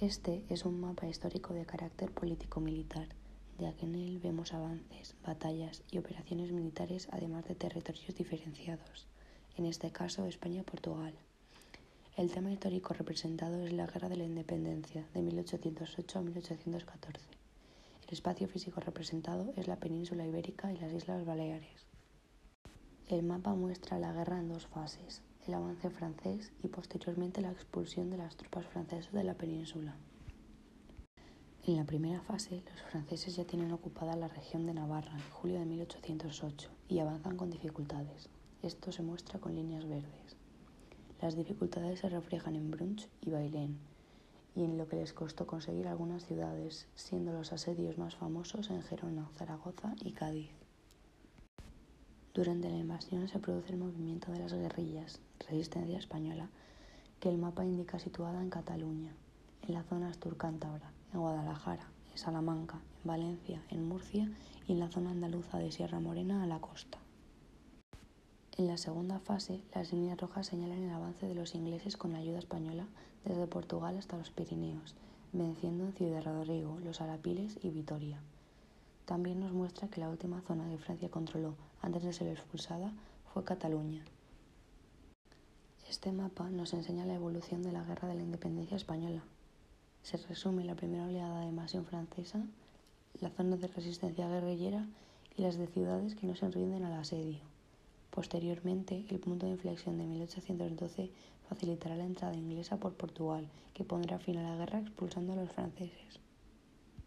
Este es un mapa histórico de carácter político-militar, ya que en él vemos avances, batallas y operaciones militares, además de territorios diferenciados, en este caso España-Portugal. El tema histórico representado es la Guerra de la Independencia, de 1808 a 1814. El espacio físico representado es la península ibérica y las Islas Baleares. El mapa muestra la guerra en dos fases, el avance francés y posteriormente la expulsión de las tropas francesas de la península. En la primera fase, los franceses ya tienen ocupada la región de Navarra en julio de 1808 y avanzan con dificultades. Esto se muestra con líneas verdes. Las dificultades se reflejan en Brunch y Bailén y en lo que les costó conseguir algunas ciudades, siendo los asedios más famosos en Gerona, Zaragoza y Cádiz. Durante la invasión se produce el movimiento de las guerrillas, resistencia española, que el mapa indica situada en Cataluña, en la zona asturcántabra, en Guadalajara, en Salamanca, en Valencia, en Murcia y en la zona andaluza de Sierra Morena a la costa. En la segunda fase, las líneas rojas señalan el avance de los ingleses con la ayuda española desde Portugal hasta los Pirineos, venciendo en Ciudad Rodrigo, Los Arapiles y Vitoria. También nos muestra que la última zona que Francia controló antes de ser expulsada fue Cataluña. Este mapa nos enseña la evolución de la Guerra de la Independencia Española. Se resume la primera oleada de invasión francesa, la zona de resistencia guerrillera y las de ciudades que no se rinden al asedio. Posteriormente, el punto de inflexión de 1812 facilitará la entrada inglesa por Portugal, que pondrá fin a la guerra expulsando a los franceses.